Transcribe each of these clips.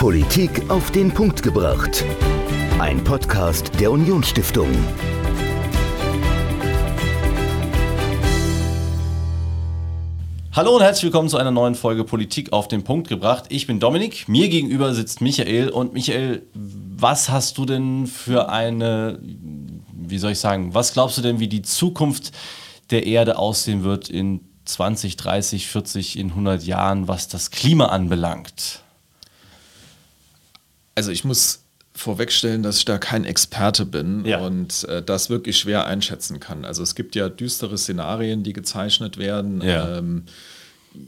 Politik auf den Punkt gebracht. Ein Podcast der Unionsstiftung. Hallo und herzlich willkommen zu einer neuen Folge Politik auf den Punkt gebracht. Ich bin Dominik, mir gegenüber sitzt Michael. Und Michael, was hast du denn für eine, wie soll ich sagen, was glaubst du denn, wie die Zukunft der Erde aussehen wird in 20, 30, 40, in 100 Jahren, was das Klima anbelangt? Also ich muss vorwegstellen, dass ich da kein Experte bin Ja. und äh, das wirklich schwer einschätzen kann. Also es gibt ja düstere Szenarien, die gezeichnet werden. Ja. Ähm,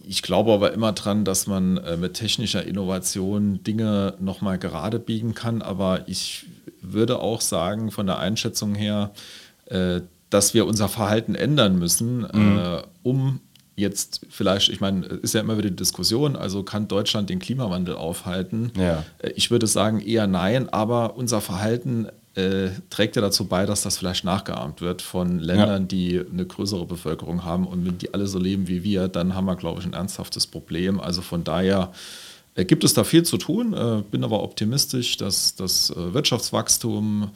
ich glaube aber immer dran, dass man äh, mit technischer Innovation Dinge nochmal gerade biegen kann. Aber ich würde auch sagen, von der Einschätzung her, äh, dass wir unser Verhalten ändern müssen, äh, um jetzt vielleicht, ich meine, ist ja immer wieder die Diskussion, also kann Deutschland den Klimawandel aufhalten? Ja. Äh, Ich würde sagen eher nein, aber unser Verhalten äh, trägt ja dazu bei, dass das vielleicht nachgeahmt wird von Ländern, die eine größere Bevölkerung haben. Und wenn die alle so leben wie wir, dann haben wir, glaube ich, ein ernsthaftes Problem. Also von daher äh, gibt es da viel zu tun, äh, bin aber optimistisch, dass das äh, Wirtschaftswachstum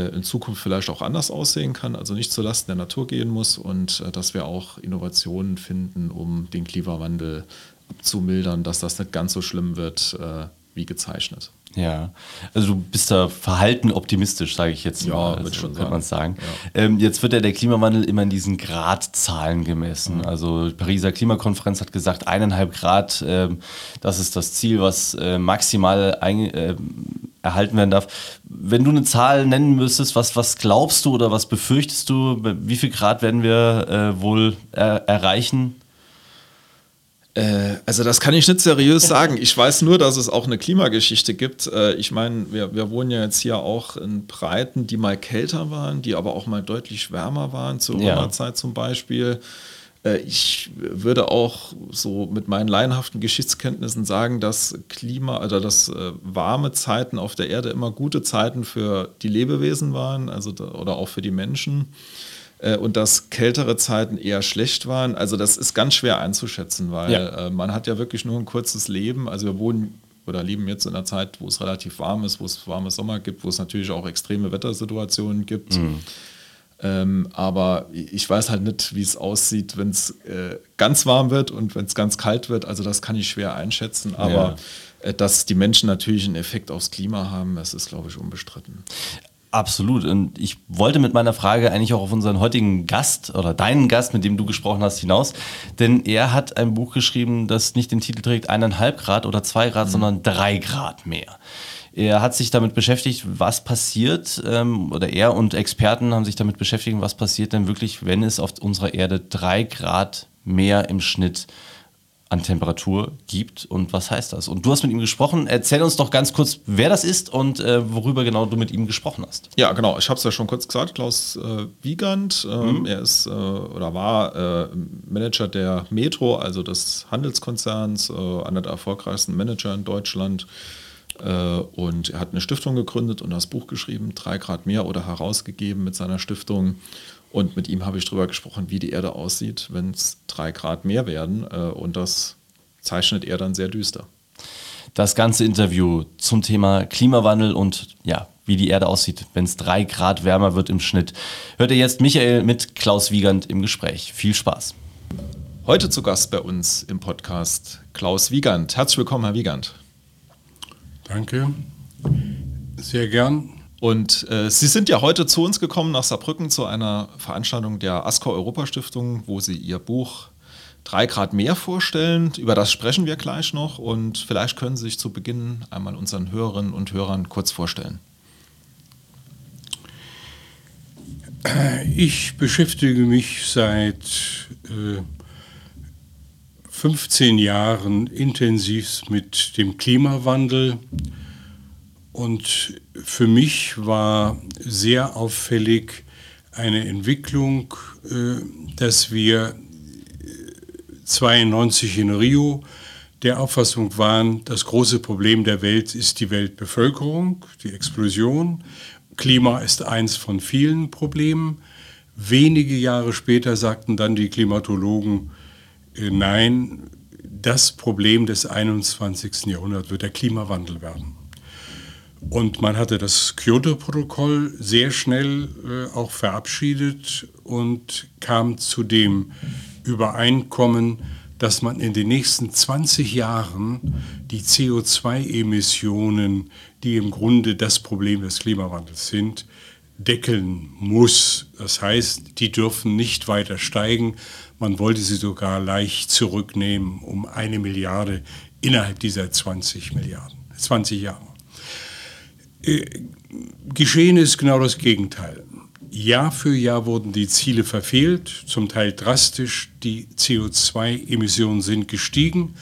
in Zukunft vielleicht auch anders aussehen kann, also nicht zulasten der Natur gehen muss und äh, dass wir auch Innovationen finden, um den Klimawandel abzumildern, dass das nicht ganz so schlimm wird äh, wie gezeichnet. Ja, also du bist da verhalten optimistisch, sage ich jetzt Ja, mal. Also, schon kann man sagen. Ja. Ähm, jetzt wird ja der Klimawandel immer in diesen Gradzahlen gemessen. Mhm. Also die Pariser Klimakonferenz hat gesagt, eineinhalb Grad, ähm, das ist das Ziel, was äh, maximal ein, äh, erhalten werden darf. Wenn du eine Zahl nennen müsstest, was, was glaubst du oder was befürchtest du, wie viel Grad werden wir äh, wohl er erreichen? Äh, also das kann ich nicht seriös sagen. Ich weiß nur, dass es auch eine Klimageschichte gibt. Äh, ich meine, wir, wir wohnen ja jetzt hier auch in Breiten, die mal kälter waren, die aber auch mal deutlich wärmer waren, zur Ja. Römerzeit zum Beispiel. Äh, Ich würde auch so mit meinen laienhaften Geschichtskenntnissen sagen, dass Klima, also dass warme Zeiten auf der Erde immer gute Zeiten für die Lebewesen waren, also oder auch für die Menschen äh, und dass kältere Zeiten eher schlecht waren. Also das ist ganz schwer einzuschätzen, weil Ja. äh, man hat ja wirklich nur ein kurzes Leben. Also wir wohnen oder leben jetzt in einer Zeit, wo es relativ warm ist, wo es warme Sommer gibt, wo es natürlich auch extreme Wettersituationen gibt. Ähm, aber ich weiß halt nicht, wie es aussieht, wenn es äh, ganz warm wird und wenn es ganz kalt wird. Also das kann ich schwer einschätzen. Aber äh, dass die Menschen natürlich einen Effekt aufs Klima haben, das ist, glaube ich, unbestritten. Absolut. Und ich wollte mit meiner Frage eigentlich auch auf unseren heutigen Gast oder deinen Gast, mit dem du gesprochen hast, hinaus. Denn er hat ein Buch geschrieben, das nicht den Titel trägt eineinhalb Grad oder zwei Grad, sondern drei Grad mehr. Er hat sich damit beschäftigt, was passiert, ähm, oder er und Experten haben sich damit beschäftigt, was passiert denn wirklich, wenn es auf unserer Erde drei Grad mehr im Schnitt an Temperatur gibt und was heißt das? Und du hast mit ihm gesprochen. Erzähl uns doch ganz kurz, wer das ist und äh, worüber genau du mit ihm gesprochen hast. Ja, genau. Ich habe es ja schon kurz gesagt. Klaus äh, Wiegand, ähm, er ist äh, oder war äh, Manager der Metro, also des Handelskonzerns, äh, einer der erfolgreichsten Manager in Deutschland. Äh, und er hat eine Stiftung gegründet und das Buch geschrieben, drei Grad mehr oder herausgegeben mit seiner Stiftung. Und mit ihm habe ich darüber gesprochen, wie die Erde aussieht, wenn es drei Grad mehr werden. Äh, und das zeichnet er dann sehr düster. Das ganze Interview zum Thema Klimawandel und ja, wie die Erde aussieht, wenn es drei Grad wärmer wird im Schnitt. Hört ihr jetzt Michael mit Klaus Wiegand im Gespräch. Viel Spaß. Heute zu Gast bei uns im Podcast Klaus Wiegand. Herzlich willkommen, Herr Wiegand. Danke. Sehr gern. Und äh, Sie sind ja heute zu uns gekommen nach Saarbrücken zu einer Veranstaltung der ASCO Europastiftung, wo Sie Ihr Buch Drei Grad mehr vorstellen. Über das sprechen wir gleich noch und vielleicht können Sie sich zu Beginn einmal unseren Hörerinnen und Hörern kurz vorstellen. Ich beschäftige mich seit äh, 15 Jahren intensiv mit dem Klimawandel und für mich war sehr auffällig eine Entwicklung, äh, dass wir 92 in Rio der Auffassung waren, das große Problem der Welt ist die Weltbevölkerung, die Explosion. Klima ist eins von vielen Problemen. Wenige Jahre später sagten dann die Klimatologen, äh, nein, das Problem des 21. Jahrhunderts wird der Klimawandel werden. Und man hatte das Kyoto-Protokoll sehr schnell äh, auch verabschiedet und kam zu dem Übereinkommen, dass man in den nächsten 20 Jahren die CO2-Emissionen, die im Grunde das Problem des Klimawandels sind, deckeln muss. Das heißt, die dürfen nicht weiter steigen. Man wollte sie sogar leicht zurücknehmen um eine Milliarde innerhalb dieser 20 Milliarden, 20 Jahre. Äh, geschehen ist genau das Gegenteil. Jahr für Jahr wurden die Ziele verfehlt, zum Teil drastisch. Die CO2-Emissionen sind gestiegen,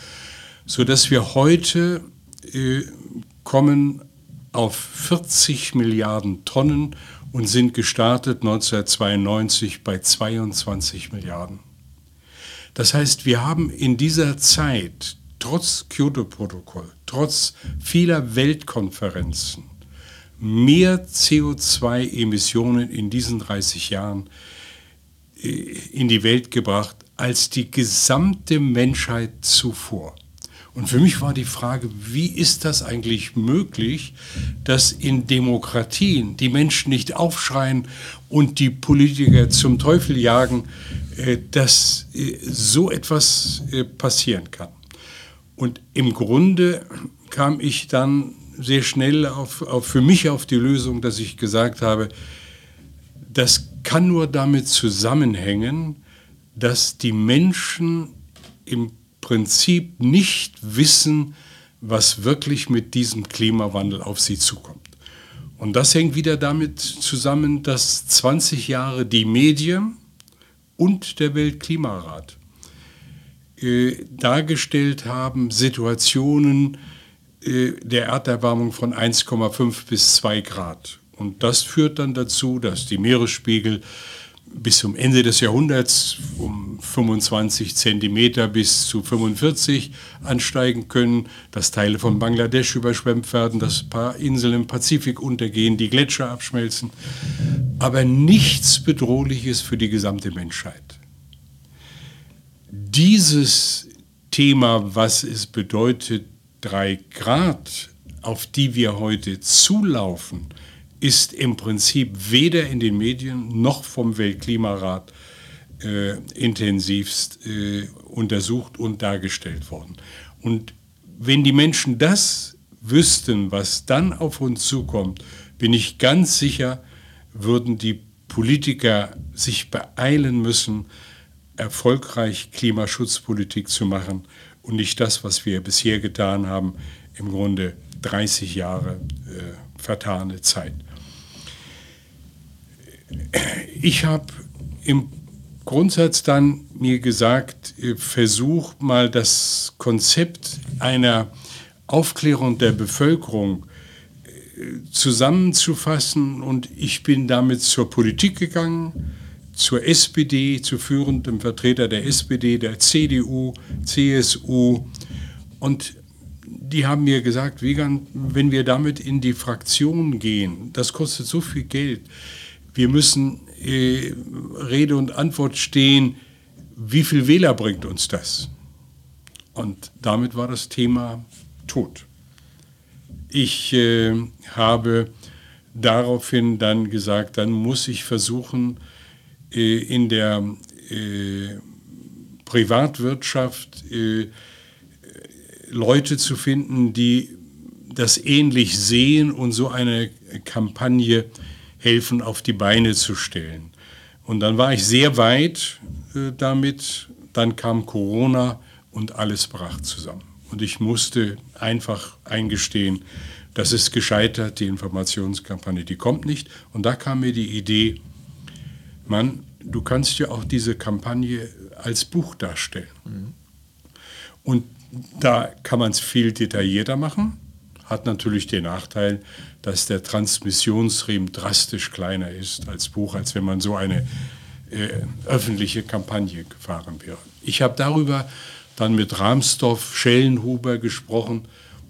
sodass wir heute äh, kommen auf 40 Milliarden Tonnen und sind gestartet 1992 bei 22 Milliarden. Das heißt, wir haben in dieser Zeit, trotz Kyoto-Protokoll, trotz vieler Weltkonferenzen, mehr CO2-Emissionen in diesen 30 Jahren äh, in die Welt gebracht als die gesamte Menschheit zuvor. Und für mich war die Frage, wie ist das eigentlich möglich, dass in Demokratien die Menschen nicht aufschreien und die Politiker zum Teufel jagen, äh, dass äh, so etwas passieren kann. Und im Grunde kam ich dann sehr schnell auf, auf, für mich auf die Lösung, dass ich gesagt habe, das kann nur damit zusammenhängen, dass die Menschen im Prinzip nicht wissen, was wirklich mit diesem Klimawandel auf sie zukommt. Und das hängt wieder damit zusammen, dass 20 Jahre die Medien und der Weltklimarat äh, dargestellt haben, Situationen, der Erderwärmung von 1,5 bis 2 Grad. Und das führt dann dazu, dass die Meeresspiegel bis zum Ende des Jahrhunderts um 25 Zentimeter bis zu 45 ansteigen können, dass Teile von Bangladesch überschwemmt werden, dass ein paar Inseln im Pazifik untergehen, die Gletscher abschmelzen. Aber nichts Bedrohliches für die gesamte Menschheit. Dieses Thema, was es bedeutet, drei Grad, auf die wir heute zulaufen, ist im Prinzip weder in den Medien noch vom Weltklimarat äh, intensivst äh, untersucht und dargestellt worden. Und wenn die Menschen das wüssten, was dann auf uns zukommt, bin ich ganz sicher, würden die Politiker sich beeilen müssen, erfolgreich Klimaschutzpolitik zu machen und nicht das, was wir bisher getan haben, im Grunde 30 Jahre äh, vertane Zeit. Ich habe im Grundsatz dann mir gesagt, äh, versuch mal das Konzept einer Aufklärung der Bevölkerung äh, zusammenzufassen und ich bin damit zur Politik gegangen, zur SPD, zu führendem Vertreter der SPD, der CDU, CSU. Und die haben mir gesagt, Wiegand, wenn wir damit in die Fraktion gehen, das kostet so viel Geld. Wir müssen äh, Rede und Antwort stehen, wie viel Wähler bringt uns das? Und damit war das Thema tot. Ich äh, habe daraufhin dann gesagt, dann muss ich versuchen, in der äh, Privatwirtschaft äh, Leute zu finden, die das ähnlich sehen und so eine Kampagne helfen auf die Beine zu stellen. Und dann war ich sehr weit äh, damit, dann kam Corona und alles brach zusammen. Und ich musste einfach eingestehen, das ist gescheitert, die Informationskampagne, die kommt nicht. Und da kam mir die Idee, Mann, du kannst ja auch diese Kampagne als Buch darstellen. Mhm. Und da kann man es viel detaillierter machen, hat natürlich den Nachteil, dass der Transmissionsriemen drastisch kleiner ist als Buch, als wenn man so eine äh, öffentliche Kampagne gefahren wäre. Ich habe darüber dann mit Rahmsdorf, Schellenhuber gesprochen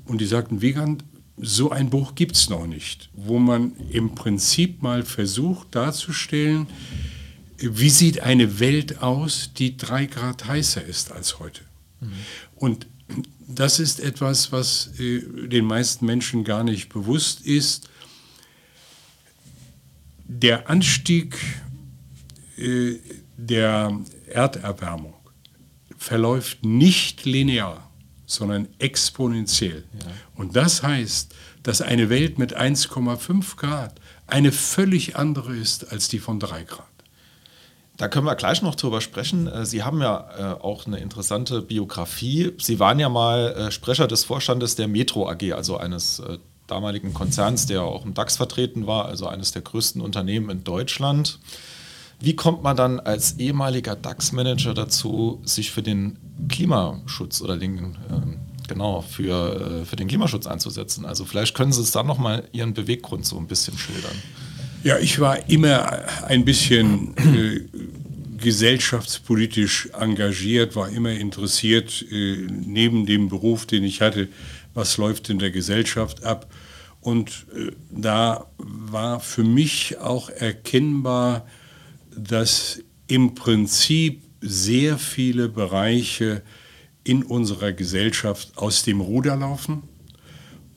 und die sagten, Wiegand, so ein Buch gibt es noch nicht, wo man im Prinzip mal versucht darzustellen, wie sieht eine Welt aus, die drei Grad heißer ist als heute. Mhm. Und das ist etwas, was äh, den meisten Menschen gar nicht bewusst ist. Der Anstieg äh, der Erderwärmung verläuft nicht linear, sondern exponentiell. Ja. Und das heißt, dass eine Welt mit 1,5 Grad eine völlig andere ist als die von 3 Grad. Da können wir gleich noch drüber sprechen. Äh, Sie haben ja äh, auch eine interessante Biografie. Sie waren ja mal äh, Sprecher des Vorstandes der Metro AG, also eines damaligen Konzerns, der auch im DAX vertreten war, also eines der größten Unternehmen in Deutschland. Wie kommt man dann als ehemaliger DAX-Manager dazu, sich für den Klimaschutz oder den, ähm, genau, für, für den Klimaschutz einzusetzen? Also vielleicht können Sie es da nochmal Ihren Beweggrund so ein bisschen schildern. Ja, ich war immer ein bisschen äh, gesellschaftspolitisch engagiert, war immer interessiert, äh, neben dem Beruf, den ich hatte, was läuft in der Gesellschaft ab. Und äh, da war für mich auch erkennbar, dass im Prinzip sehr viele Bereiche in unserer Gesellschaft aus dem Ruder laufen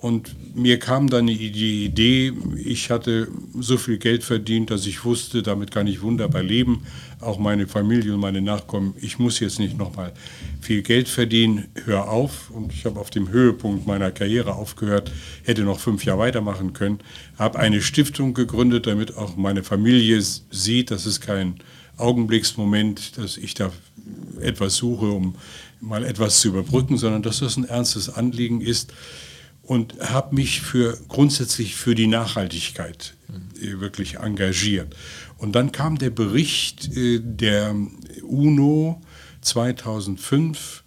und mir kam dann die Idee, ich hatte so viel Geld verdient, dass ich wusste, damit kann ich wunderbar leben, auch meine Familie und meine Nachkommen. Ich muss jetzt nicht nochmal viel Geld verdienen, hör auf. Und ich habe auf dem Höhepunkt meiner Karriere aufgehört, hätte noch fünf Jahre weitermachen können, habe eine Stiftung gegründet, damit auch meine Familie sieht, dass es kein Augenblicksmoment, dass ich da etwas suche, um mal etwas zu überbrücken, sondern dass das ein ernstes Anliegen ist und habe mich für, grundsätzlich für die Nachhaltigkeit äh, wirklich engagiert. Und dann kam der Bericht äh, der UNO 2005,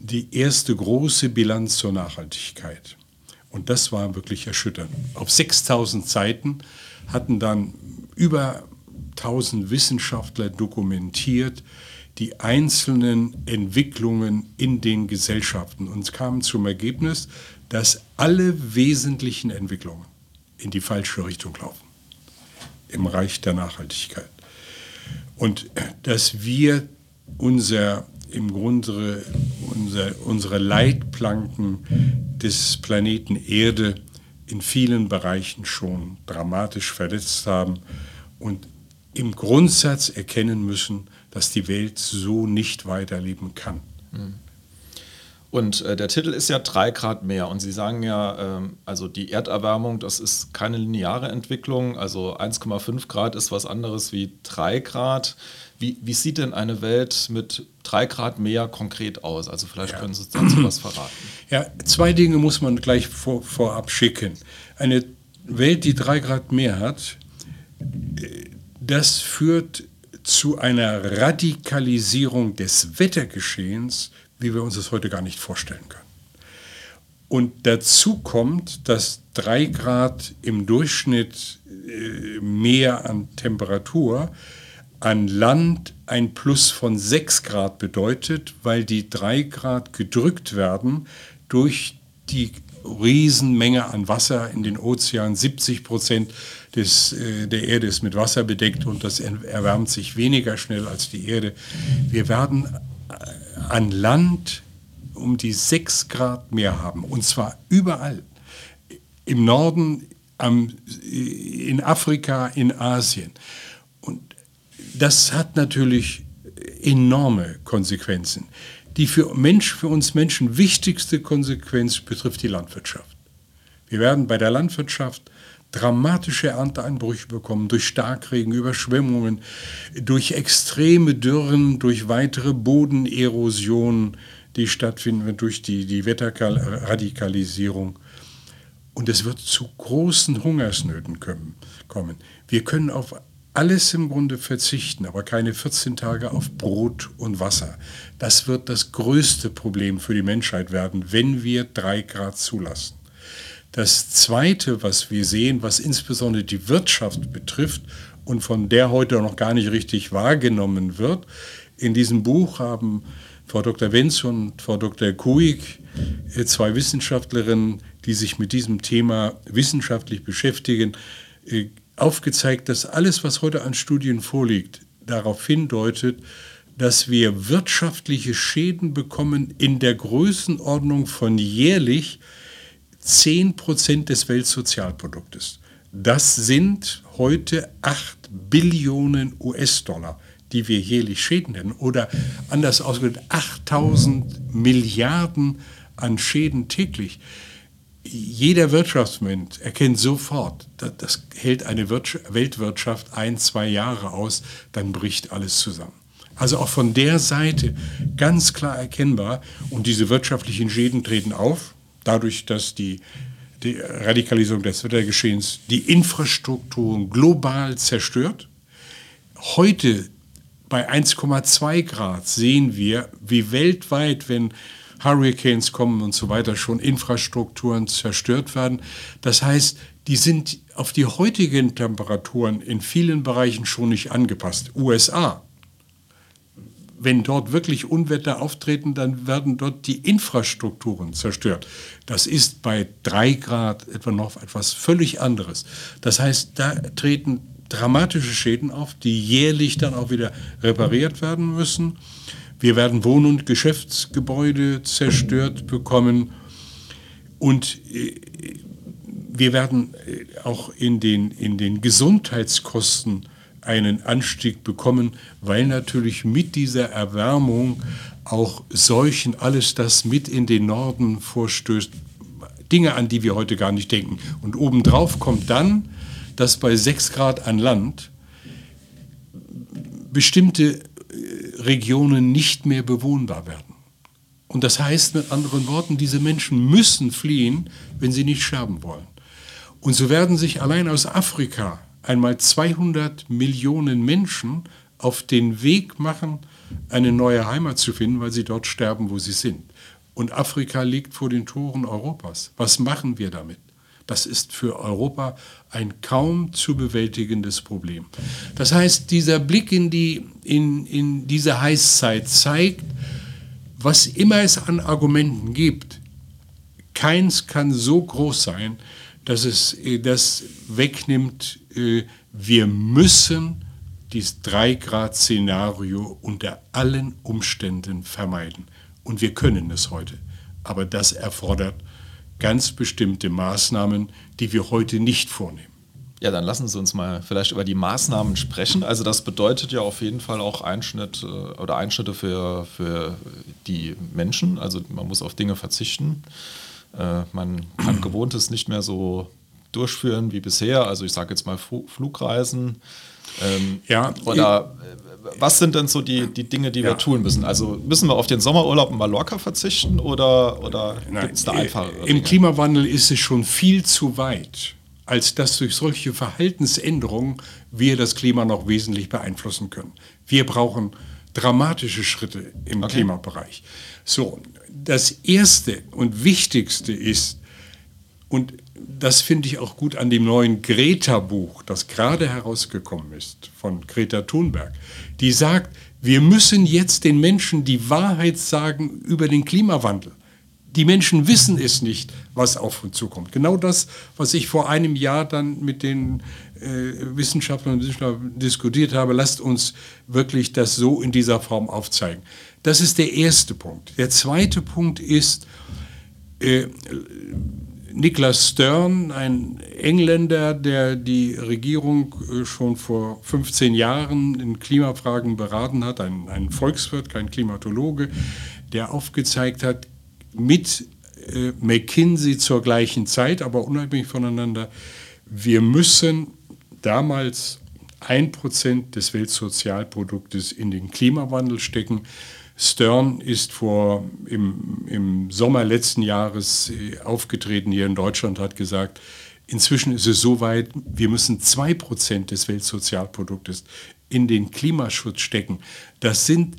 die erste große Bilanz zur Nachhaltigkeit. Und das war wirklich erschütternd. Auf 6000 Seiten hatten dann über 1000 Wissenschaftler dokumentiert die einzelnen Entwicklungen in den Gesellschaften und kamen zum Ergebnis, dass alle wesentlichen Entwicklungen in die falsche Richtung laufen im Reich der Nachhaltigkeit. Und dass wir unser, im Grunde unser, unsere Leitplanken des Planeten Erde in vielen Bereichen schon dramatisch verletzt haben und im Grundsatz erkennen müssen, dass die Welt so nicht weiterleben kann. Mhm. Und äh, der Titel ist ja 3 Grad mehr. Und Sie sagen ja, ähm, also die Erderwärmung, das ist keine lineare Entwicklung. Also 1,5 Grad ist was anderes wie 3 Grad. Wie, wie, sieht denn eine Welt mit 3 Grad mehr konkret aus? Also vielleicht ja. können Sie uns dazu was verraten. Ja, zwei Dinge muss man gleich vor, vorab schicken. Eine Welt, die 3 Grad mehr hat, das führt zu einer Radikalisierung des Wettergeschehens wie wir uns das heute gar nicht vorstellen können. Und dazu kommt, dass drei Grad im Durchschnitt äh, mehr an Temperatur an Land ein Plus von 6 Grad bedeutet, weil die 3 Grad gedrückt werden durch die Riesenmenge an Wasser in den Ozeanen. 70 Prozent des, äh, der Erde ist mit Wasser bedeckt und das erwärmt sich weniger schnell als die Erde. Wir werden an Land um die 6 Grad mehr haben. Und zwar überall. Im Norden, am, in Afrika, in Asien. Und das hat natürlich enorme Konsequenzen. Die für, Mensch, für uns Menschen wichtigste Konsequenz betrifft die Landwirtschaft. Wir werden bei der Landwirtschaft dramatische Ernteeinbrüche bekommen durch Starkregen, Überschwemmungen, durch extreme Dürren, durch weitere Bodenerosionen, die stattfinden durch die, die Wetterradikalisierung. Und es wird zu großen Hungersnöten kommen. Wir können auf alles im Grunde verzichten, aber keine 14 Tage auf Brot und Wasser. Das wird das größte Problem für die Menschheit werden, wenn wir drei Grad zulassen. Das Zweite, was wir sehen, was insbesondere die Wirtschaft betrifft und von der heute noch gar nicht richtig wahrgenommen wird, in diesem Buch haben Frau Dr. Wenz und Frau Dr. Kuig, äh, zwei Wissenschaftlerinnen, die sich mit diesem Thema wissenschaftlich beschäftigen, äh, aufgezeigt, dass alles, was heute an Studien vorliegt, darauf hindeutet, dass wir wirtschaftliche Schäden bekommen in der Größenordnung von jährlich 10 Prozent des Weltsozialproduktes. Das sind heute 8 Billionen US-Dollar, die wir jährlich Schäden nennen. Oder anders ausgedrückt, 8000 Milliarden an Schäden täglich. Jeder Wirtschaftsmensch erkennt sofort, das hält eine Weltwirtschaft ein, zwei Jahre aus, dann bricht alles zusammen. Also auch von der Seite ganz klar erkennbar. Und diese wirtschaftlichen Schäden treten auf, dadurch, dass die, die Radikalisierung des Wettergeschehens die Infrastrukturen global zerstört. Heute bei 1,2 Grad sehen wir, wie weltweit, wenn Hurricanes kommen und so weiter, schon Infrastrukturen zerstört werden. Das heißt, die sind auf die heutigen Temperaturen in vielen Bereichen schon nicht angepasst. USA wenn dort wirklich Unwetter auftreten, dann werden dort die Infrastrukturen zerstört. Das ist bei drei Grad etwa noch etwas völlig anderes. Das heißt, da treten dramatische Schäden auf, die jährlich dann auch wieder repariert werden müssen. Wir werden Wohn- und Geschäftsgebäude zerstört bekommen und äh, wir werden äh, auch in den, in den Gesundheitskosten einen Anstieg bekommen, weil natürlich mit dieser Erwärmung auch Seuchen, alles das mit in den Norden vorstößt, Dinge, an die wir heute gar nicht denken. Und obendrauf kommt dann, dass bei 6 Grad an Land bestimmte äh, Regionen nicht mehr bewohnbar werden. Und das heißt mit anderen Worten, diese Menschen müssen fliehen, wenn sie nicht sterben wollen. Und so werden sich allein aus Afrika einmal 200 Millionen Menschen auf den Weg machen, eine neue Heimat zu finden, weil sie dort sterben, wo sie sind. Und Afrika liegt vor den Toren Europas. Was machen wir damit? Das ist für Europa ein kaum zu bewältigendes Problem. Das heißt, dieser Blick in, die, in, in diese Heißzeit zeigt, was immer es an Argumenten gibt, keins kann so groß sein, dass es äh, das wegnimmt, wir müssen dieses 3-Grad-Szenario unter allen Umständen vermeiden. Und wir können es heute. Aber das erfordert ganz bestimmte Maßnahmen, die wir heute nicht vornehmen. Ja, dann lassen Sie uns mal vielleicht über die Maßnahmen sprechen. Also das bedeutet ja auf jeden Fall auch Einschnitt äh, oder Einschnitte für, für die Menschen. Also man muss auf Dinge verzichten. Äh, man kann Gewohntes nicht mehr so durchführen wie bisher. Also ich sage jetzt mal Flugreisen. Ähm, ja, oder äh, was sind denn so die, die Dinge, die ja. wir tun müssen? Also müssen wir auf den Sommerurlaub in Mallorca verzichten oder, oder gibt es da äh, einfache Im Klimawandel ist es schon viel zu weit, als dass durch solche Verhaltensänderungen wir das Klima noch wesentlich beeinflussen können. Wir brauchen dramatische Schritte im okay. Klimabereich. So, das Erste und Wichtigste ist, und das finde ich auch gut an dem neuen Greta-Buch, das gerade herausgekommen ist von Greta Thunberg. Die sagt, wir müssen jetzt den Menschen die Wahrheit sagen über den Klimawandel. Die Menschen wissen es nicht, was auf uns zukommt. Genau das, was ich vor einem Jahr dann mit den äh, Wissenschaftlern und Wissenschaftlern diskutiert habe, lasst uns wirklich das so in dieser Form aufzeigen. Das ist der erste Punkt. Der zweite Punkt ist, äh, Niklas Stern, ein Engländer, der die Regierung äh, schon vor 15 Jahren in Klimafragen beraten hat, ein, ein Volkswirt, kein Klimatologe, der aufgezeigt hat, mit äh, McKinsey zur gleichen Zeit, aber unabhängig voneinander, wir müssen damals ein Prozent des Weltsozialproduktes in den Klimawandel stecken. Stern ist vor, im, im Sommer letzten Jahres äh, aufgetreten hier in Deutschland, hat gesagt, inzwischen ist es so weit, wir müssen 2% des Weltsozialproduktes in den Klimaschutz stecken. Das sind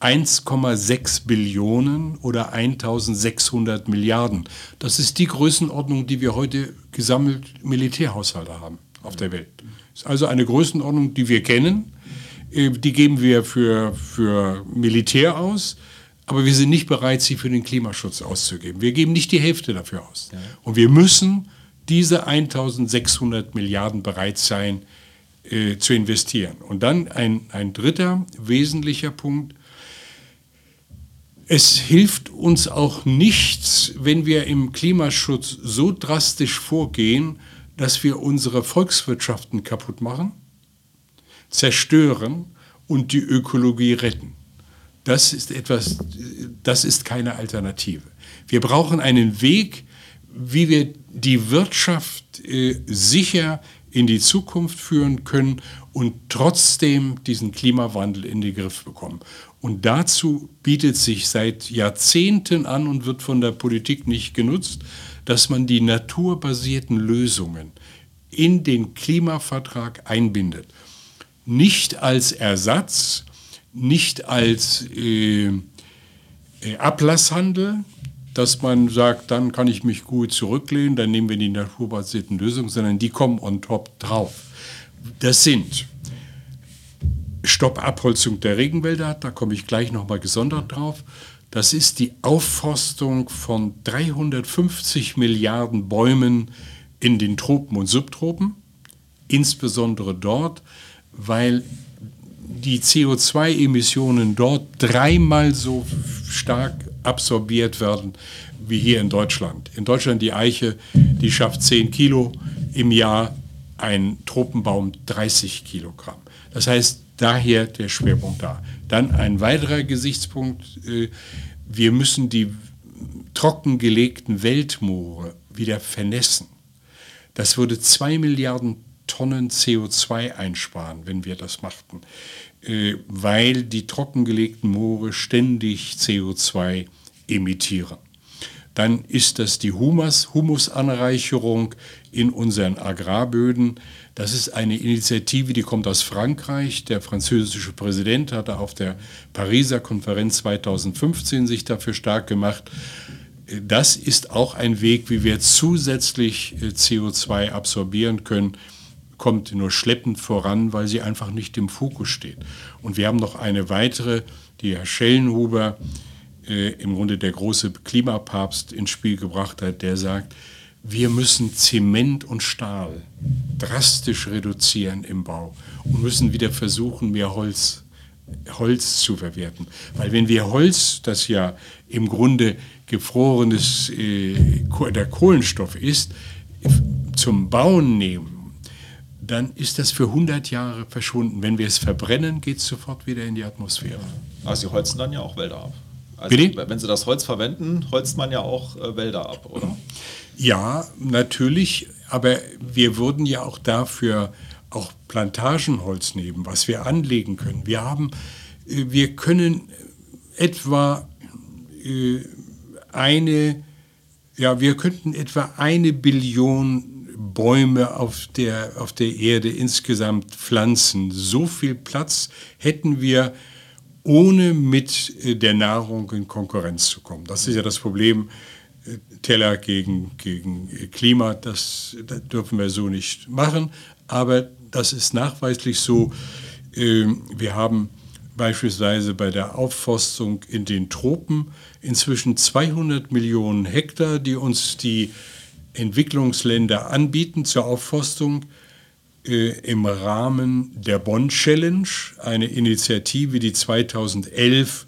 1,6 Billionen oder 1600 Milliarden. Das ist die Größenordnung, die wir heute gesammelt Militärhaushalte haben auf der Welt. Das ist also eine Größenordnung, die wir kennen die geben wir für, für Militär aus, aber wir sind nicht bereit, sie für den Klimaschutz auszugeben. Wir geben nicht die Hälfte dafür aus. Ja. Und wir müssen diese 1600 Milliarden bereit sein, äh, zu investieren. Und dann ein, ein dritter wesentlicher Punkt. Es hilft uns auch nichts, wenn wir im Klimaschutz so drastisch vorgehen, dass wir unsere Volkswirtschaften kaputt machen, zerstören und die Ökologie retten. Das ist etwas, das ist keine Alternative. Wir brauchen einen Weg, wie wir die Wirtschaft äh, sicher in die Zukunft führen können und trotzdem diesen Klimawandel in den Griff bekommen. Und dazu bietet sich seit Jahrzehnten an und wird von der Politik nicht genutzt, dass man die naturbasierten Lösungen in den Klimavertrag einbindet. Nicht als Ersatz, nicht als äh, äh Ablasshandel, dass man sagt, dann kann ich mich gut zurücklehnen, dann nehmen wir die naturbasierten Lösungen, sondern die kommen on top drauf. Das sind Stoppabholzung der Regenwälder, da komme ich gleich nochmal gesondert drauf. Das ist die Aufforstung von 350 Milliarden Bäumen in den Tropen und Subtropen, insbesondere dort, weil die CO2-Emissionen dort dreimal so stark absorbiert werden wie hier in Deutschland. In Deutschland die Eiche, die schafft 10 Kilo im Jahr, ein Tropenbaum 30 Kilogramm. Das heißt, daher der Schwerpunkt da. Dann ein weiterer Gesichtspunkt, äh, wir müssen die trockengelegten Weltmoore wieder vernässen. Das würde 2 Milliarden Tonnen CO2 einsparen, wenn wir das machten. Äh, weil die trockengelegten Moore ständig CO2 emittieren. Dann ist das die Humus, Humusanreicherung in unseren Agrarböden. Das ist eine Initiative, die kommt aus Frankreich. Der französische Präsident hatte auf der Pariser Konferenz 2015 sich dafür stark gemacht. Das ist auch ein Weg, wie wir zusätzlich äh, CO2 absorbieren können kommt nur schleppend voran, weil sie einfach nicht im Fokus steht. Und wir haben noch eine weitere, die Herr Schellenhuber, äh, im Grunde der große Klimapapst ins Spiel gebracht hat, der sagt, wir müssen Zement und Stahl drastisch reduzieren im Bau und müssen wieder versuchen, mehr Holz, Holz zu verwerten. Weil wenn wir Holz, das ja im Grunde gefrorenes äh, der Kohlenstoff ist, zum Bauen nehmen, dann ist das für 100 Jahre verschwunden. Wenn wir es verbrennen, geht es sofort wieder in die Atmosphäre. Also Sie holzen dann ja auch Wälder ab. Also? Wenn Sie das Holz verwenden, holzt man ja auch äh, Wälder ab, oder? Ja, natürlich, aber wir würden ja auch dafür auch Plantagenholz nehmen, was wir anlegen können. Wir haben, äh, wir können etwa äh, eine, ja, wir könnten etwa eine Billion Bäume auf der, auf der Erde insgesamt pflanzen. So viel Platz hätten wir, ohne mit äh, der Nahrung in Konkurrenz zu kommen. Das ist ja das Problem. Äh, Teller gegen, gegen Klima, das, das dürfen wir so nicht machen. Aber das ist nachweislich so. Ähm, wir haben beispielsweise bei der Aufforstung in den Tropen inzwischen 200 Millionen Hektar, die uns die Entwicklungsländer anbieten zur Aufforstung äh, im Rahmen der Bonn Challenge, eine Initiative, die 2011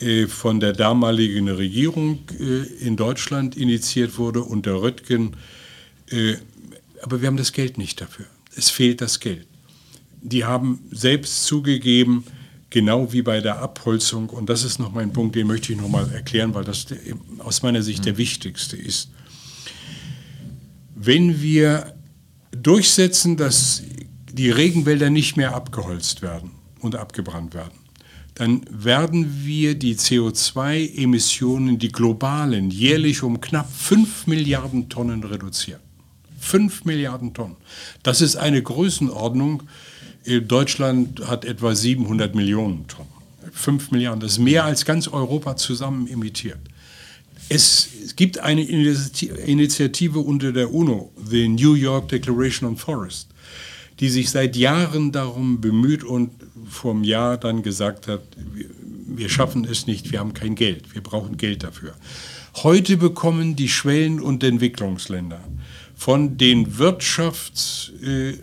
äh, von der damaligen Regierung äh, in Deutschland initiiert wurde unter Röttgen. Äh, aber wir haben das Geld nicht dafür. Es fehlt das Geld. Die haben selbst zugegeben, genau wie bei der Abholzung, und das ist noch mein Punkt, den möchte ich noch mal erklären, weil das aus meiner Sicht der wichtigste ist wenn wir durchsetzen, dass die Regenwälder nicht mehr abgeholzt werden und abgebrannt werden, dann werden wir die CO2-Emissionen, die globalen, jährlich um knapp 5 Milliarden Tonnen reduzieren. 5 Milliarden Tonnen. Das ist eine Größenordnung. Deutschland hat etwa 700 Millionen Tonnen. 5 Milliarden, das ist mehr als ganz Europa zusammen emittiert. Es gibt eine Initiative unter der UNO, the New York Declaration on Forest, die sich seit Jahren darum bemüht und vor einem Jahr dann gesagt hat, wir schaffen es nicht, wir haben kein Geld, wir brauchen Geld dafür. Heute bekommen die Schwellen- und Entwicklungsländer von den Wirtschafts, äh,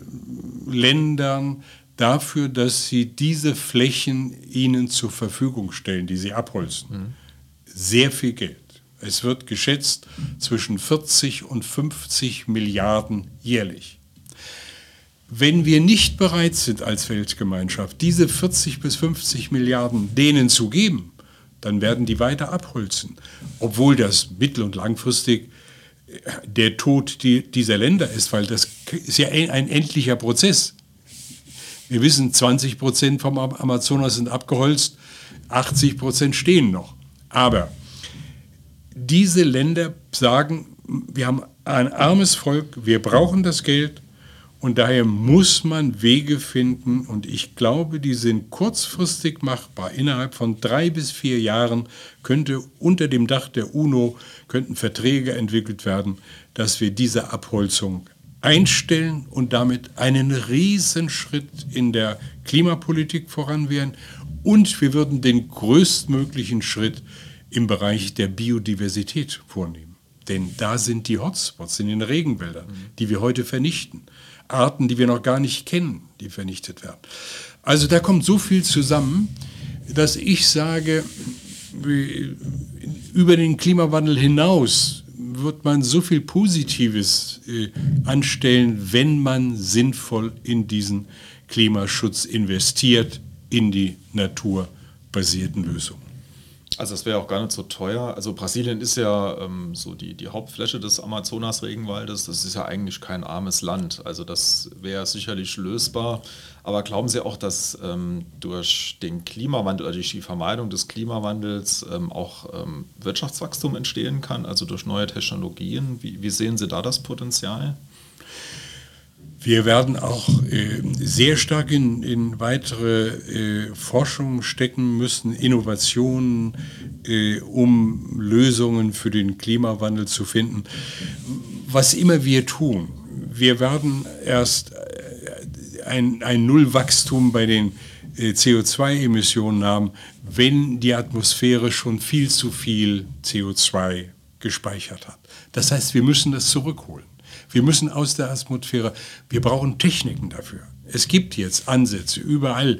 dafür, dass sie diese Flächen ihnen zur Verfügung stellen, die sie abholzen. Mhm. Sehr viel Geld. Es wird geschätzt zwischen 40 und 50 Milliarden jährlich. Wenn wir nicht bereit sind als Weltgemeinschaft, diese 40 bis 50 Milliarden denen zu geben, dann werden die weiter abholzen. Obwohl das mittel- und langfristig äh, der Tod dieser Länder ist, weil das ist ja ein endlicher Prozess. Wir wissen, 20 Prozent vom Amazonas sind abgeholzt, 80 Prozent stehen noch. Aber diese Länder sagen, wir haben ein armes Volk, wir brauchen das Geld und daher muss man Wege finden und ich glaube, die sind kurzfristig machbar. Innerhalb von drei bis vier Jahren könnte unter dem Dach der UNO könnten Verträge entwickelt werden, dass wir diese Abholzung einstellen und damit einen Riesenschritt in der Klimapolitik voran wären. Und wir würden den größtmöglichen Schritt im Bereich der Biodiversität vornehmen. Denn da sind die Hotspots in den Regenwäldern, die wir heute vernichten. Arten, die wir noch gar nicht kennen, die vernichtet werden. Also da kommt so viel zusammen, dass ich sage, über den Klimawandel hinaus wird man so viel Positives äh, anstellen, wenn man sinnvoll in diesen Klimaschutz investiert, in die naturbasierten Lösungen. Also es wäre auch gar nicht so teuer. Also Brasilien ist ja ähm, so die, die Hauptfläche des Amazonas-Regenwaldes. Das ist ja eigentlich kein armes Land. Also das wäre sicherlich lösbar. Aber glauben Sie auch, dass ähm, durch den Klimawandel oder durch die Vermeidung des Klimawandels ähm, auch ähm, Wirtschaftswachstum entstehen kann, also durch neue Technologien? Wie, wie sehen Sie da das Potenzial? Wir werden auch äh, sehr stark in, in weitere äh, Forschung stecken müssen, Innovationen, äh, um Lösungen für den Klimawandel zu finden. Was immer wir tun, wir werden erst äh, ein, ein Nullwachstum bei den äh, CO2-Emissionen haben, wenn die Atmosphäre schon viel zu viel CO2 gespeichert hat. Das heißt, wir müssen das zurückholen. Wir müssen aus der Atmosphäre, wir brauchen Techniken dafür. Es gibt jetzt Ansätze überall,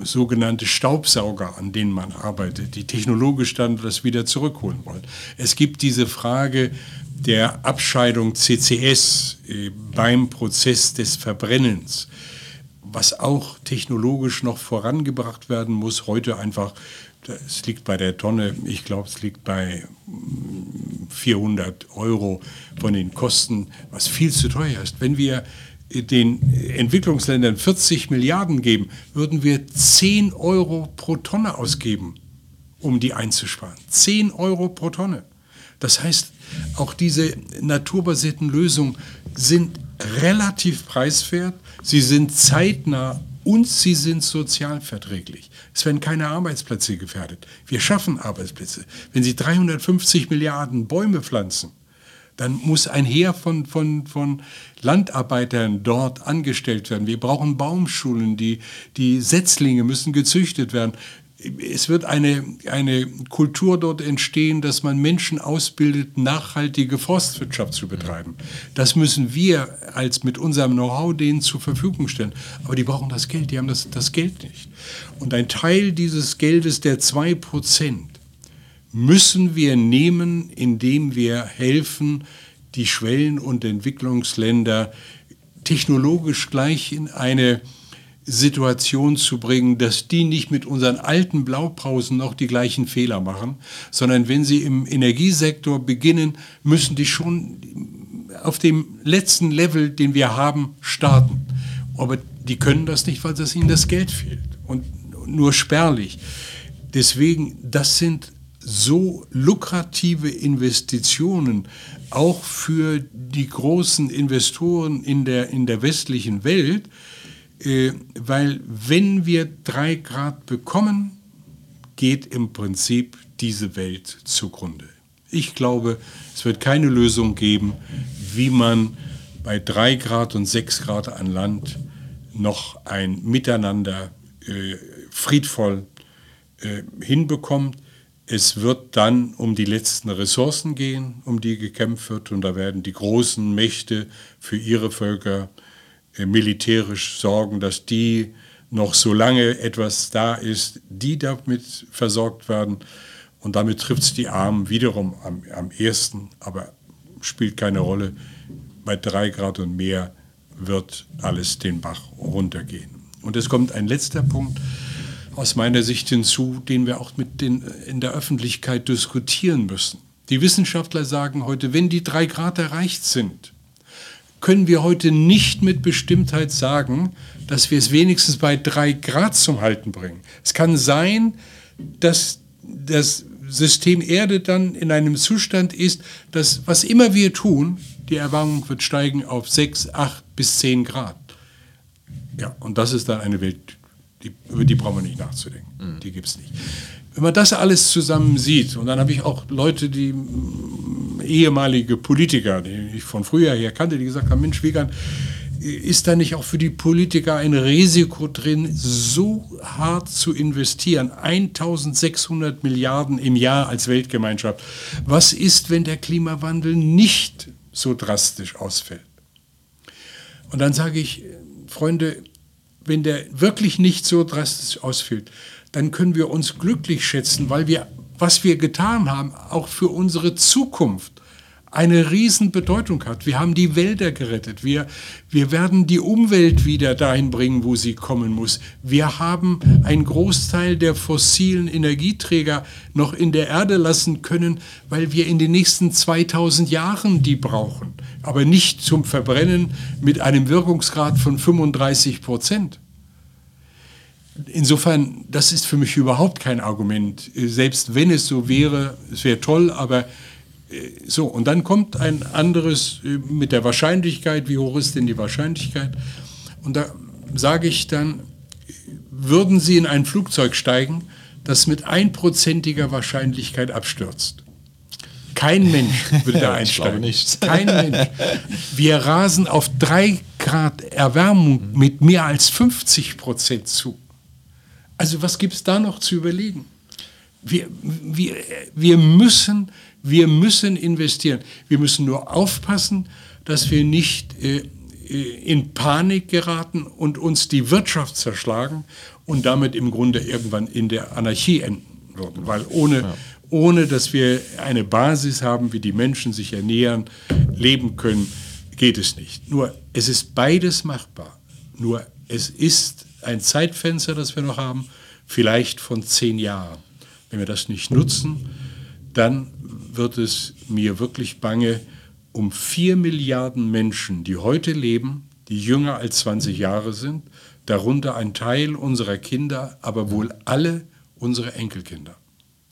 sogenannte Staubsauger, an denen man arbeitet, die technologisch dann das wieder zurückholen wollen. Es gibt diese Frage der Abscheidung CCS äh, beim Prozess des Verbrennens, was auch technologisch noch vorangebracht werden muss, heute einfach es liegt bei der Tonne, ich glaube, es liegt bei 400 Euro von den Kosten, was viel zu teuer ist. Wenn wir den Entwicklungsländern 40 Milliarden geben, würden wir 10 Euro pro Tonne ausgeben, um die einzusparen. 10 Euro pro Tonne. Das heißt, auch diese naturbasierten Lösungen sind relativ preiswert, sie sind zeitnah und sie sind sozialverträglich. Es werden keine Arbeitsplätze gefährdet. Wir schaffen Arbeitsplätze. Wenn Sie 350 Milliarden Bäume pflanzen, dann muss ein Heer von, von, von Landarbeitern dort angestellt werden. Wir brauchen Baumschulen, die, die Setzlinge müssen gezüchtet werden es wird eine, eine Kultur dort entstehen, dass man Menschen ausbildet, nachhaltige Forstwirtschaft zu betreiben. Das müssen wir als mit unserem Know-how denen zur Verfügung stellen. Aber die brauchen das Geld, die haben das, das Geld nicht. Und ein Teil dieses Geldes, der 2%, müssen wir nehmen, indem wir helfen, die Schwellen- und Entwicklungsländer technologisch gleich in eine Situation zu bringen, dass die nicht mit unseren alten Blaupausen noch die gleichen Fehler machen, sondern wenn sie im Energiesektor beginnen, müssen die schon auf dem letzten Level, den wir haben, starten. Aber die können das nicht, weil das ihnen das Geld fehlt und nur spärlich. Deswegen, das sind so lukrative Investitionen, auch für die großen Investoren in der, in der westlichen Welt, äh, weil wenn wir drei Grad bekommen, geht im Prinzip diese Welt zugrunde. Ich glaube, es wird keine Lösung geben, wie man bei drei Grad und sechs Grad an Land noch ein Miteinander äh, friedvoll äh, hinbekommt. Es wird dann um die letzten Ressourcen gehen, um die gekämpft wird, und da werden die großen Mächte für ihre Völker militärisch sorgen, dass die noch solange etwas da ist, die damit versorgt werden. Und damit trifft es die Armen wiederum am, am ersten, aber spielt keine Rolle. Bei drei Grad und mehr wird alles den Bach runtergehen. Und es kommt ein letzter Punkt aus meiner Sicht hinzu, den wir auch mit den, in der Öffentlichkeit diskutieren müssen. Die Wissenschaftler sagen heute, wenn die drei Grad erreicht sind, können wir heute nicht mit Bestimmtheit sagen, dass wir es wenigstens bei drei Grad zum Halten bringen. Es kann sein, dass das System Erde dann in einem Zustand ist, dass was immer wir tun, die Erwärmung wird steigen auf 6, 8 bis 10 Grad. Ja, und das ist dann eine Welt, die, über die brauchen wir nicht nachzudenken. Mhm. Die gibt es nicht. Wenn man das alles zusammen sieht, und dann habe ich auch Leute, die ehemalige Politiker, die ich von früher her kannte, die gesagt haben, Mensch, Wiegand, ist da nicht auch für die Politiker ein Risiko drin, so hart zu investieren? 1600 Milliarden im Jahr als Weltgemeinschaft. Was ist, wenn der Klimawandel nicht so drastisch ausfällt? Und dann sage ich, Freunde, wenn der wirklich nicht so drastisch ausfällt, dann können wir uns glücklich schätzen, weil wir, was wir getan haben, auch für unsere Zukunft eine Riesenbedeutung hat. Wir haben die Wälder gerettet. Wir, wir werden die Umwelt wieder dahin bringen, wo sie kommen muss. Wir haben einen Großteil der fossilen Energieträger noch in der Erde lassen können, weil wir in den nächsten 2000 Jahren die brauchen. Aber nicht zum Verbrennen mit einem Wirkungsgrad von 35 Prozent. Insofern, das ist für mich überhaupt kein Argument. Selbst wenn es so wäre, es wäre toll, aber so, und dann kommt ein anderes äh, mit der Wahrscheinlichkeit, wie hoch ist denn die Wahrscheinlichkeit? Und da sage ich dann, würden Sie in ein Flugzeug steigen, das mit einprozentiger Wahrscheinlichkeit abstürzt? Kein Mensch würde da einsteigen. nicht. Kein Mensch. Wir rasen auf drei Grad Erwärmung mit mehr als 50 Prozent zu. Also was gibt es da noch zu überlegen? Wir, wir, wir müssen wir müssen investieren. Wir müssen nur aufpassen, dass wir nicht äh, äh, in Panik geraten und uns die Wirtschaft zerschlagen und damit im Grunde irgendwann in der Anarchie enden würden. Weil ohne, ja. ohne dass wir eine Basis haben, wie die Menschen sich ernähren, leben können, geht es nicht. Nur es ist beides machbar. Nur es ist ein Zeitfenster, das wir noch haben, vielleicht von zehn Jahren. Wenn wir das nicht nutzen, dann wird es mir wirklich bange um vier Milliarden Menschen, die heute leben, die jünger als 20 Jahre sind, darunter ein Teil unserer Kinder, aber wohl alle unsere Enkelkinder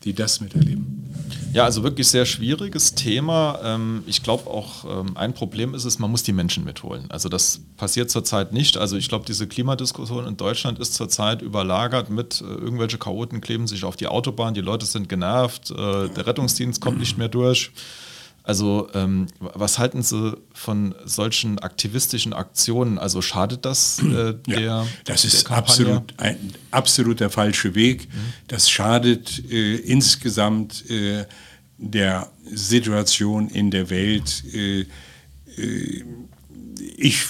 die das miterleben. Ja, also wirklich sehr schwieriges Thema. Ähm, ich glaube auch, ähm, ein Problem ist es, man muss die Menschen mitholen. Also das passiert zurzeit nicht. Also ich glaube, diese Klimadiskussion in Deutschland ist zurzeit überlagert mit äh, irgendwelche Chaoten kleben sich auf die Autobahn, die Leute sind genervt, äh, der Rettungsdienst kommt nicht mehr durch. Also ähm, was halten Sie von solchen aktivistischen Aktionen? Also schadet das äh, der ja, Das ist der absolut ein absolut der falsche Weg. Mhm. Das schadet äh, insgesamt äh, der Situation in der Welt. Äh, äh, ich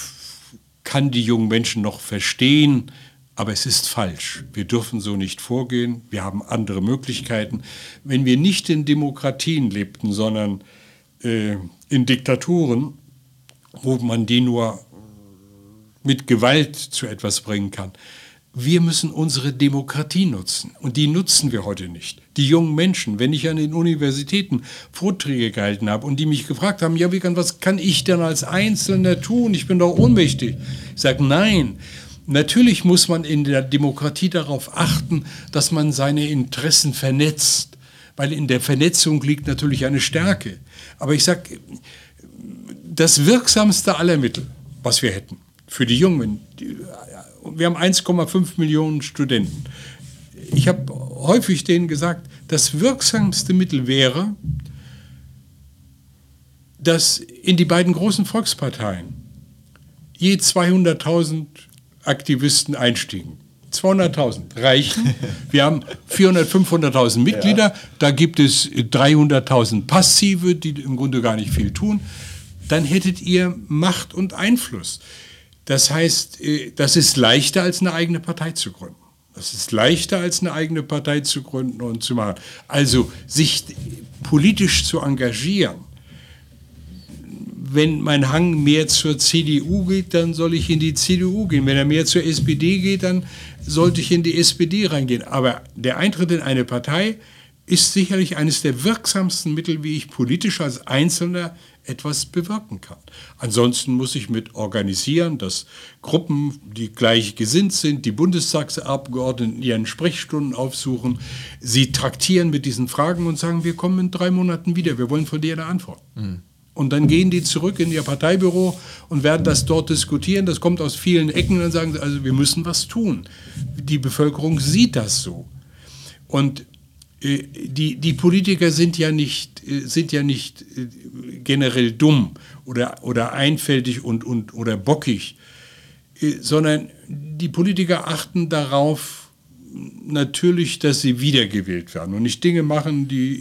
kann die jungen Menschen noch verstehen, aber es ist falsch. Wir dürfen so nicht vorgehen. Wir haben andere Möglichkeiten. Wenn wir nicht in Demokratien lebten, sondern äh, in Diktaturen, wo man die nur mit Gewalt zu etwas bringen kann. Wir müssen unsere Demokratie nutzen und die nutzen wir heute nicht. Die jungen Menschen, wenn ich an den Universitäten Vorträge gehalten habe und die mich gefragt haben, ja, wie kann, was kann ich denn als Einzelner tun? Ich bin doch ohnmächtig. Ich sage, nein, natürlich muss man in der Demokratie darauf achten, dass man seine Interessen vernetzt, weil in der Vernetzung liegt natürlich eine Stärke. Aber ich sage, das wirksamste aller Mittel, was wir hätten für die Jungen, wir haben 1,5 Millionen Studenten. Ich habe häufig denen gesagt, das wirksamste Mittel wäre, dass in die beiden großen Volksparteien je 200.000 Aktivisten einstiegen. 200.000 reichen. Wir haben 400.000, 500.000 Mitglieder. Ja. Da gibt es 300.000 Passive, die im Grunde gar nicht viel tun. Dann hättet ihr Macht und Einfluss. Das heißt, äh, das ist leichter als eine eigene Partei zu gründen. Das ist leichter als eine eigene Partei zu gründen und zu machen. Also sich politisch zu engagieren. Wenn mein Hang mehr zur CDU geht, dann soll ich in die CDU gehen. Wenn er mehr zur SPD geht, dann sollte ich in die SPD reingehen. Aber der Eintritt in eine Partei ist sicherlich eines der wirksamsten Mittel, wie ich politisch als Einzelner etwas bewirken kann. Ansonsten muss ich mit organisieren, dass Gruppen, die gleich gesinnt sind, die Bundestagsabgeordneten ihren Sprechstunden aufsuchen, sie traktieren mit diesen Fragen und sagen, wir kommen in drei Monaten wieder, wir wollen von dir eine Antwort. Mhm. Und dann gehen die zurück in ihr Parteibüro und werden das dort diskutieren. Das kommt aus vielen Ecken und dann sagen sie, also wir müssen was tun. Die Bevölkerung sieht das so. Und äh, die, die Politiker sind ja nicht, äh, sind ja nicht äh, generell dumm oder, oder einfältig und, und, oder bockig, sondern die Politiker achten darauf natürlich, dass sie wiedergewählt werden und nicht Dinge machen, die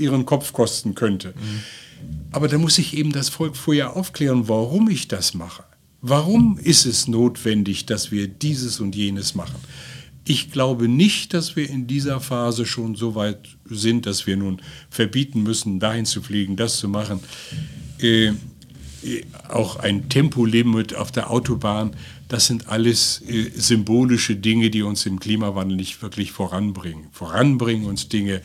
ihren Kopf kosten könnte. Mhm. Aber da muss ich eben das Volk vorher aufklären, warum ich das mache. Warum ist es notwendig, dass wir dieses und jenes machen? Ich glaube nicht, dass wir in dieser Phase schon so weit sind, dass wir nun verbieten müssen, dahin zu fliegen, das zu machen. Äh, auch ein Tempolimit auf der Autobahn, das sind alles äh, symbolische Dinge, die uns im Klimawandel nicht wirklich voranbringen. Voranbringen uns Dinge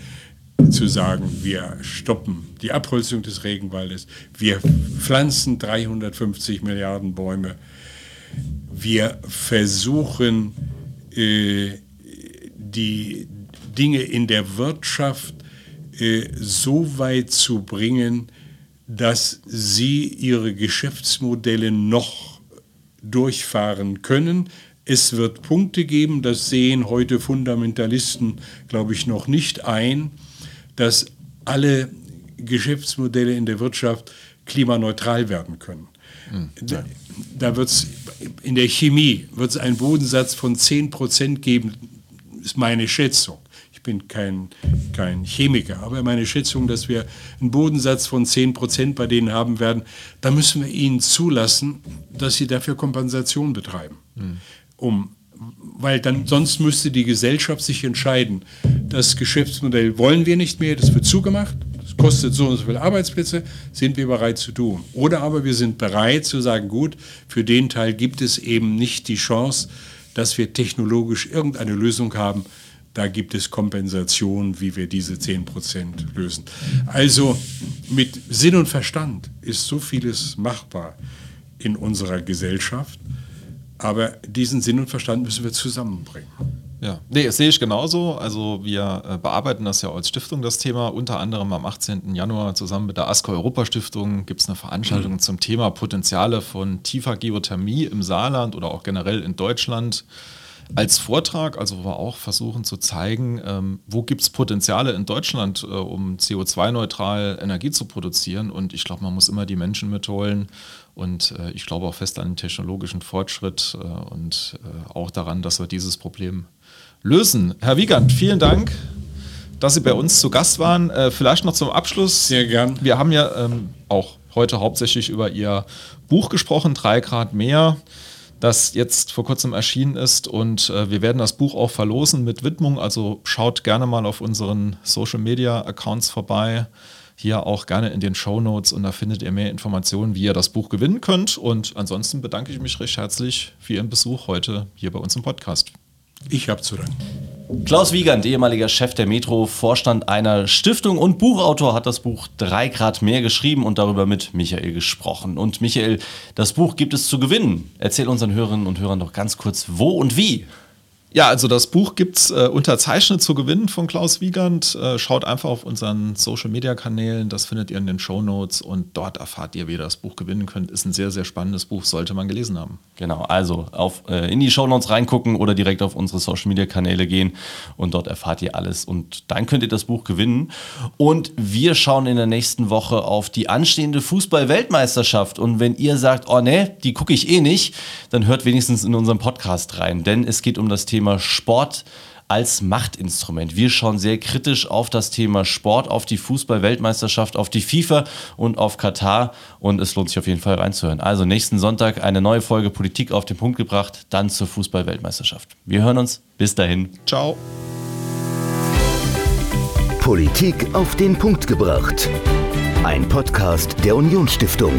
zu sagen, wir stoppen die Abholzung des Regenwaldes, wir pflanzen 350 Milliarden Bäume, wir versuchen, äh, die Dinge in der Wirtschaft äh, so weit zu bringen, dass sie ihre Geschäftsmodelle noch durchfahren können. Es wird Punkte geben, das sehen heute Fundamentalisten, glaube ich, noch nicht ein, dass alle Geschäftsmodelle in der Wirtschaft klimaneutral werden können. Hm, da, da wird es in der Chemie wird es einen Bodensatz von 10% geben, ist meine Schätzung. Ich bin kein, kein Chemiker, aber meine Schätzung, dass wir einen Bodensatz von 10% bei denen haben werden, da müssen wir ihnen zulassen, dass sie dafür Kompensation betreiben. Mhm. Um, weil dann sonst müsste die Gesellschaft sich entscheiden, das Geschäftsmodell wollen wir nicht mehr, das wird zugemacht, das kostet so und so viele Arbeitsplätze, sind wir bereit zu tun. Oder aber wir sind bereit zu sagen, gut, für den Teil gibt es eben nicht die Chance, dass wir technologisch irgendeine Lösung haben. Da gibt es Kompensation, wie wir diese 10 Prozent lösen. Also mit Sinn und Verstand ist so vieles machbar in unserer Gesellschaft. Aber diesen Sinn und Verstand müssen wir zusammenbringen. Ja, nee, das sehe ich genauso. Also wir äh, bearbeiten das ja als Stiftung, das Thema. Unter anderem am 18. Januar zusammen mit der ASCO Europa Stiftung gibt es eine Veranstaltung mhm. zum Thema Potenziale von tiefer Geothermie im Saarland oder auch generell in Deutschland als Vortrag, also wo wir auch versuchen zu zeigen, ähm, wo gibt es Potenziale in Deutschland, äh, um CO2-neutral Energie zu produzieren. Und ich glaube, man muss immer die Menschen mitholen. Und äh, ich glaube auch fest an den technologischen Fortschritt äh, und äh, auch daran, dass wir dieses Problem lösen. Herr Wiegand, vielen Dank, dass Sie bei uns zu Gast waren. Äh, vielleicht noch zum Abschluss. Sehr gern. Wir haben ja ähm, auch heute hauptsächlich über Ihr Buch gesprochen, Drei Grad mehr, das jetzt vor kurzem erschienen ist. Und äh, wir werden das Buch auch verlosen mit Widmung. Also schaut gerne mal auf unseren Social-Media-Accounts vorbei. Hier auch gerne in den Show Notes und da findet ihr mehr Informationen, wie ihr das Buch gewinnen könnt. Und ansonsten bedanke ich mich recht herzlich für Ihren Besuch heute hier bei uns im Podcast. Ich habe zu danken. Klaus Wiegand, ehemaliger Chef der Metro, Vorstand einer Stiftung und Buchautor, hat das Buch Drei Grad mehr geschrieben und darüber mit Michael gesprochen. Und Michael, das Buch gibt es zu gewinnen. Erzähl unseren Hörerinnen und Hörern doch ganz kurz, wo und wie. Ja, also das Buch gibt es äh, unterzeichnet zu gewinnen von Klaus Wiegand. Äh, schaut einfach auf unseren Social-Media-Kanälen, das findet ihr in den Show Notes und dort erfahrt ihr, wie ihr das Buch gewinnen könnt. Ist ein sehr, sehr spannendes Buch, sollte man gelesen haben. Genau, also auf, äh, in die Show Notes reingucken oder direkt auf unsere Social-Media-Kanäle gehen und dort erfahrt ihr alles und dann könnt ihr das Buch gewinnen. Und wir schauen in der nächsten Woche auf die anstehende Fußball-Weltmeisterschaft und wenn ihr sagt, oh ne, die gucke ich eh nicht, dann hört wenigstens in unserem Podcast rein, denn es geht um das Thema Thema Sport als Machtinstrument. Wir schauen sehr kritisch auf das Thema Sport, auf die Fußball-Weltmeisterschaft, auf die FIFA und auf Katar. Und es lohnt sich auf jeden Fall reinzuhören. Also nächsten Sonntag eine neue Folge Politik auf den Punkt gebracht, dann zur Fußball-Weltmeisterschaft. Wir hören uns. Bis dahin. Ciao. Politik auf den Punkt gebracht. Ein Podcast der Unionsstiftung.